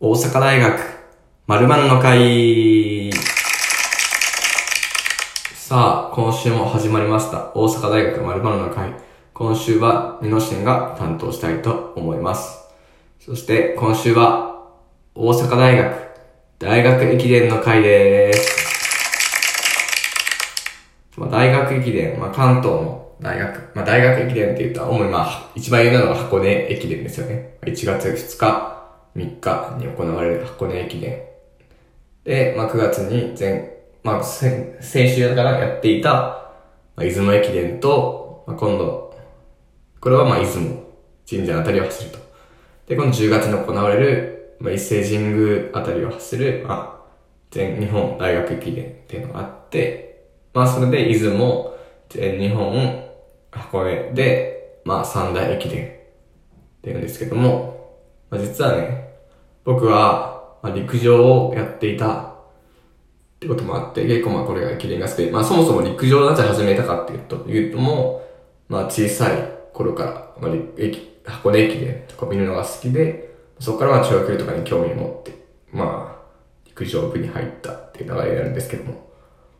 大阪大学〇〇の会さあ、今週も始まりました。大阪大学〇〇の会。今週は、ミノシンが担当したいと思います。そして、今週は、大阪大学大学駅伝の会です。まあ、大学駅伝、まあ、関東の大学、まあ、大学駅伝って言ったら、主にまあ、一番有名なのが箱根駅伝ですよね。1月2日、3日に行われる箱根駅伝。で、まあ、9月に前、まあ、先週からやっていた、まあ、出雲駅伝と、まあ、今度、これはまあ、出雲、神社あたりを走ると。で、今度10月に行われる、まあ、伊勢神宮あたりを走る、まあ、全日本大学駅伝っていうのがあって、まあ、それで出雲、全日本、箱根で、まあ、三大駅伝っていうんですけども、まあ、実はね、僕は、まあ、陸上をやっていた。ってこともあって、結構まあこれが駅伝が好きで、まあそもそも陸上なぜ始めたかっていうと、いうとも、まあ小さい頃から、まあ駅、箱根駅伝とか見るのが好きで、そこからまあ長距離とかに興味を持って、まあ陸上部に入ったっていう流れになるんですけども、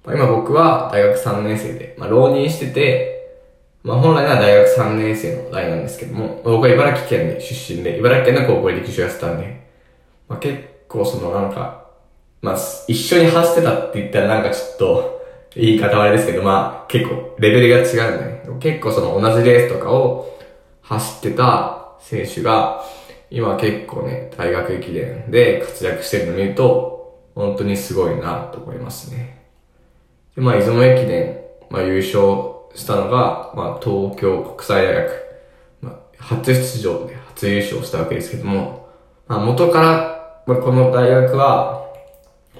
まあ、今僕は大学3年生で、まあ浪人してて、まあ本来は大学3年生の代なんですけども、僕は茨城県出身で、茨城県の高校で陸上やってたんで、まあ結構そのなんか、まあ一緒に走ってたって言ったらなんかちょっと言い方はあれですけど、まあ結構レベルが違うんでね。結構その同じレースとかを走ってた選手が、今結構ね、大学駅伝で活躍してるのを見ると、本当にすごいなと思いますね。で、まあ、出雲駅伝、まあ、優勝したのが、まあ、東京国際大学、まあ、初出場で初優勝したわけですけども、まあ、元から、まあ、この大学は、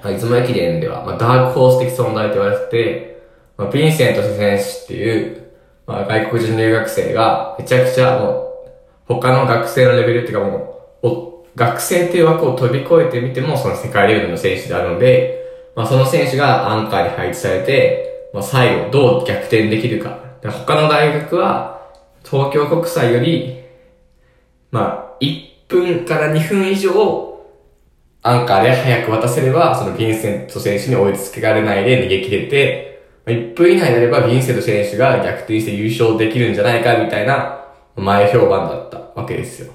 まあ、出雲駅伝では、まあ、ダークホース的存在と言われてて、まあ、ヴィンセント選手っていう、まあ、外国人留学生が、めちゃくちゃもう、他の学生のレベルっていうかもう、お学生っていう枠を飛び越えてみても、その世界レベルの選手であるので、まあ、その選手がアンカーに配置されて、まあ、最後どう逆転できるか。で他の大学は、東京国際より、まあ、1分から2分以上、アンカーで早く渡せれば、そのヴィンセント選手に追いつけられないで逃げ切れて、1分以内であればヴィンセント選手が逆転して優勝できるんじゃないかみたいな前評判だったわけですよ。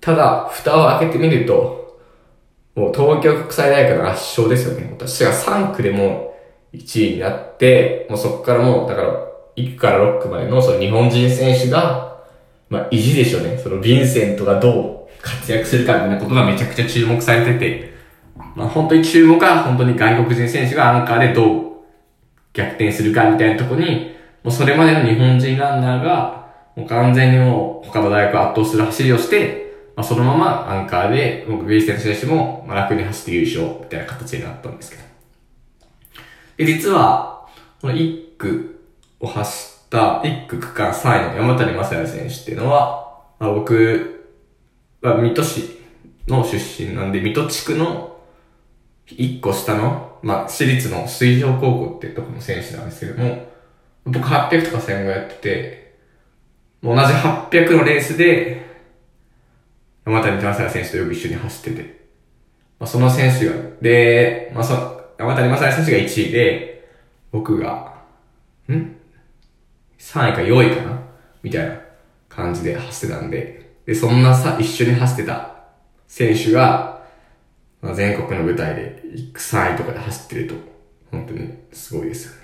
ただ、蓋を開けてみると、もう東京国際大学の圧勝ですよね。私が3区でも1位になって、もうそこからもう、だから、1区から6区までのその日本人選手が、まあ、意地でしょうね。そのヴィンセントがどう活躍するかみたいなことがめちゃくちゃ注目されてて、まあ、本当に注目は本当に外国人選手がアンカーでどう逆転するかみたいなとこに、もうそれまでの日本人ランナーが、もう完全にもう他の大学を圧倒する走りをして、まあ、そのままアンカーで、僕、ヴィンセン選手も楽に走って優勝みたいな形になったんですけど。で、実は、この1区を走った、1区区間3位の山谷正也選手っていうのは、まあ、僕は水戸市の出身なんで、水戸地区の1個下の、まあ、私立の水上高校っていうところの選手なんですけども、僕800とか1500やってて、同じ800のレースで、山谷正也選手とよく一緒に走ってて、まあ、その選手が、で、まあ、そ、山谷正也選手が1位で、僕が、ん ?3 位か4位かな？みたいな感じで走ってたんで、で、そんなさ、一緒に走ってた選手が、まあ、全国の舞台で3位とかで走ってると、本当にすごいですよね。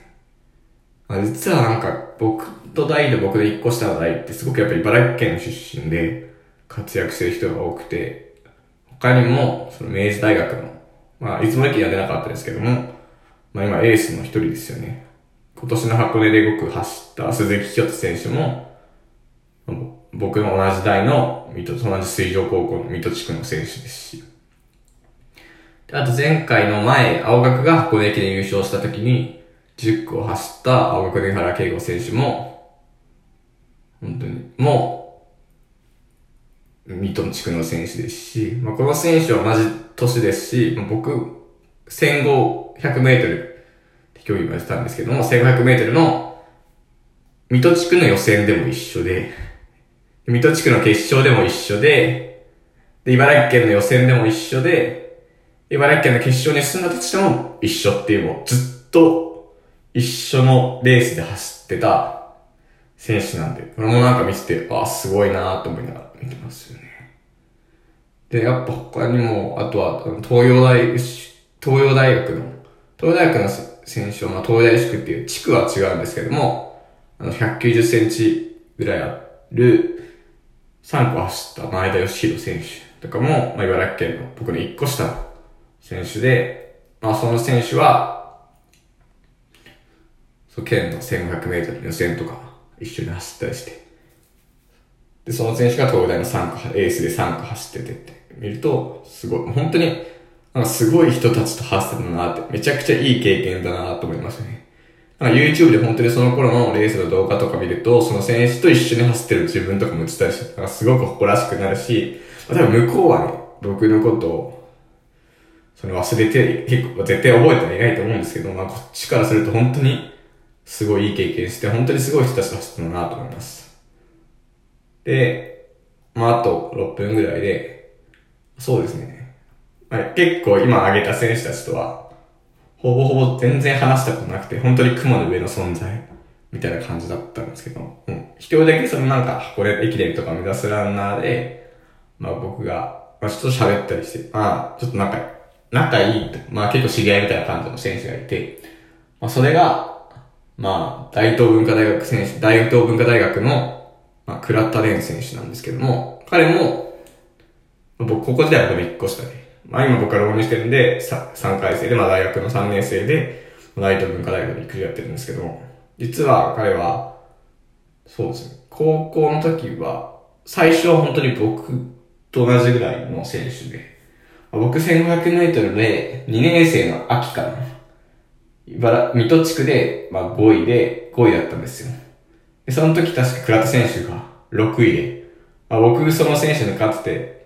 まあ、実はなんか、僕と大で僕で1個下の大ってすごくやっぱり茨城県出身で活躍してる人が多くて、他にも、その明治大学の、まあ、いつも駅には出なかったですけども、まあ今エースの一人ですよね。今年の箱根で5区走った鈴木清人選手も、僕の同じ代の水戸、同じ水上高校の水戸地区の選手ですし。あと前回の前、青学が箱根駅伝優勝した時に、10区を走った青学で原慶吾選手も、本当に、もう、水戸地区の選手ですし、まあ、この選手は同じ年ですし、まあ、僕、1500メートルって競技もやってたんですけども、1500メートルの水戸地区の予選でも一緒で、水戸地区の決勝でも一緒で、で、茨城県の予選でも一緒で、茨城県の決勝に進んだとしても一緒っていうもうずっと一緒のレースで走ってた選手なんで、これもなんか見てて、ああ、すごいなと思いながら見てますよね。で、やっぱ他にも、あとは、東洋大、東洋大学の、東洋大学の選手は、まあ、東大地区っていう地区は違うんですけども、あの、190センチぐらいある、3個走った前田義弘選手とかも、まあ、茨城県の僕の1個下の選手で、まあ、その選手は、そう、県の1500メートル予選とか一緒に走ったりして、で、その選手が東大の3区、エースで3区走っててって見ると、すごい、本当に、なんかすごい人たちと走ってたなって、めちゃくちゃいい経験だなと思いましたね。なんか YouTube で本当にその頃のレースの動画とか見ると、その選手と一緒に走ってる自分とかも映ったりして、すごく誇らしくなるし、多分向こうはね、僕のことを、それ忘れて、結構絶対覚えてはいないと思うんですけど、まあこっちからすると本当にすごいいい経験して、本当にすごい人たちと走ってるなと思います。で、まああと6分ぐらいで、そうですね。まあ、結構今挙げた選手たちとは、ほぼほぼ全然話したことなくて、本当に雲の上の存在、みたいな感じだったんですけど、うん。一人だけそのなんか、これ駅伝とか目指すランナーで、まあ僕が、まあちょっと喋ったりして、ああ、ちょっと仲、仲いい、まあ結構知り合いみたいな感じの選手がいて、まあそれが、まあ、大東文化大学選手、大東文化大学の、まあ、倉田蓮選手なんですけども、彼も、僕、ここ時代は1個下で、まあ今僕から応援してるんで、3回生で、まあ大学の3年生で、大東文化大学で陸上やってるんですけど、実は彼は、そうですね、高校の時は、最初は本当に僕と同じぐらいの選手で、僕1500メートルで2年生の秋かな。茨、水戸地区で、まあ5位で、5位だったんですよ。で、その時確か倉田選手が6位で、まあ、僕その選手に勝って、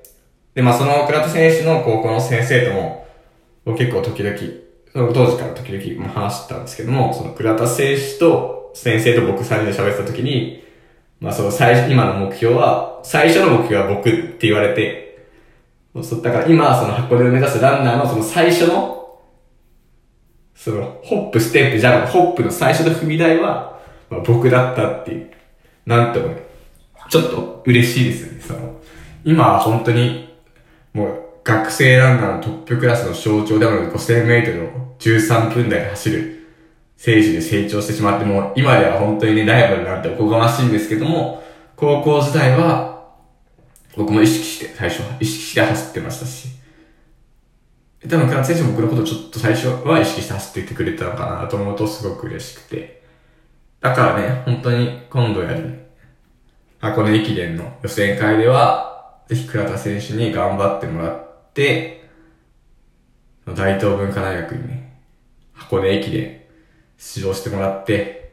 で、まあその倉田選手の高校の先生とも、結構時々、その当時から時々話してたんですけども、その倉田選手と先生と僕3人で喋ってた時に、まあその最初、今の目標は、最初の目標は僕って言われて、そだから今、その箱根を目指すランナーのその最初のその、ホップ、ステップ、じゃあ、ホップの最初の踏み台は、まあ、僕だったっていう。なんともね、ちょっと嬉しいですよね。その、今は本当に、もう、学生ランナーのトップクラスの象徴である5000メートルを13分台で走る選手で成長してしまって、もう今では本当にね、ライバルなんておこがましいんですけども、高校時代は、僕も意識して、最初は意識して走ってましたし、多分、倉田選手も僕のことちょっと最初は意識して走っていってくれたのかなと思うとすごく嬉しくて。だからね、本当に今度やる箱根駅伝の予選会では、ぜひ倉田選手に頑張ってもらって、大東文化大学にね、箱根駅伝出場してもらって、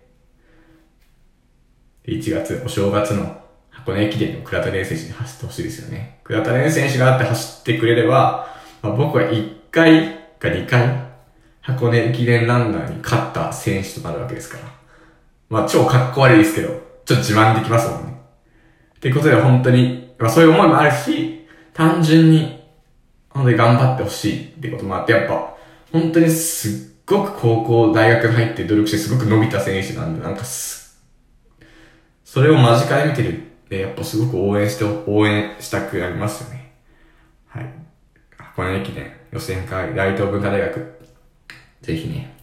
1月、お正月の箱根駅伝の倉田蓮選手に走ってほしいですよね。倉田蓮選手があって走ってくれれば、まあ、僕は1回か2回、箱根駅伝ランナーに勝った選手となるわけですから。まあ、超かっこ悪いですけど、ちょっと自慢できますもんね。っていうことで本当に、そういう思いもあるし、単純に、本当に頑張ってほしいってこともあって、やっぱ、本当にすっごく高校、大学入って努力してすごく伸びた選手なんで、なんかす、それを間近で見てるって、やっぱすごく応援して、応援したくなりますよね。はい。箱根駅伝予選会、大東文化大学、ぜひね、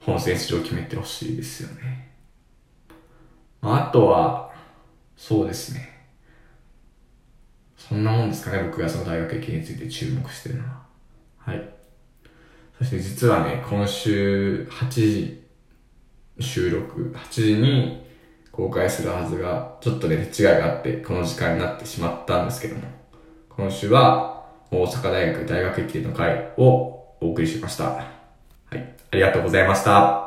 本選出場決めてほしいですよね。あとは、そうですね。そんなもんですかね、僕がその大学駅について注目してるのは。はい。そして実はね、今週8時収録、8時に公開するはずが、ちょっとね、違いがあって、この時間になってしまったんですけども。今週は大阪大学大学駅伝の会をお送りしました。はい。ありがとうございました。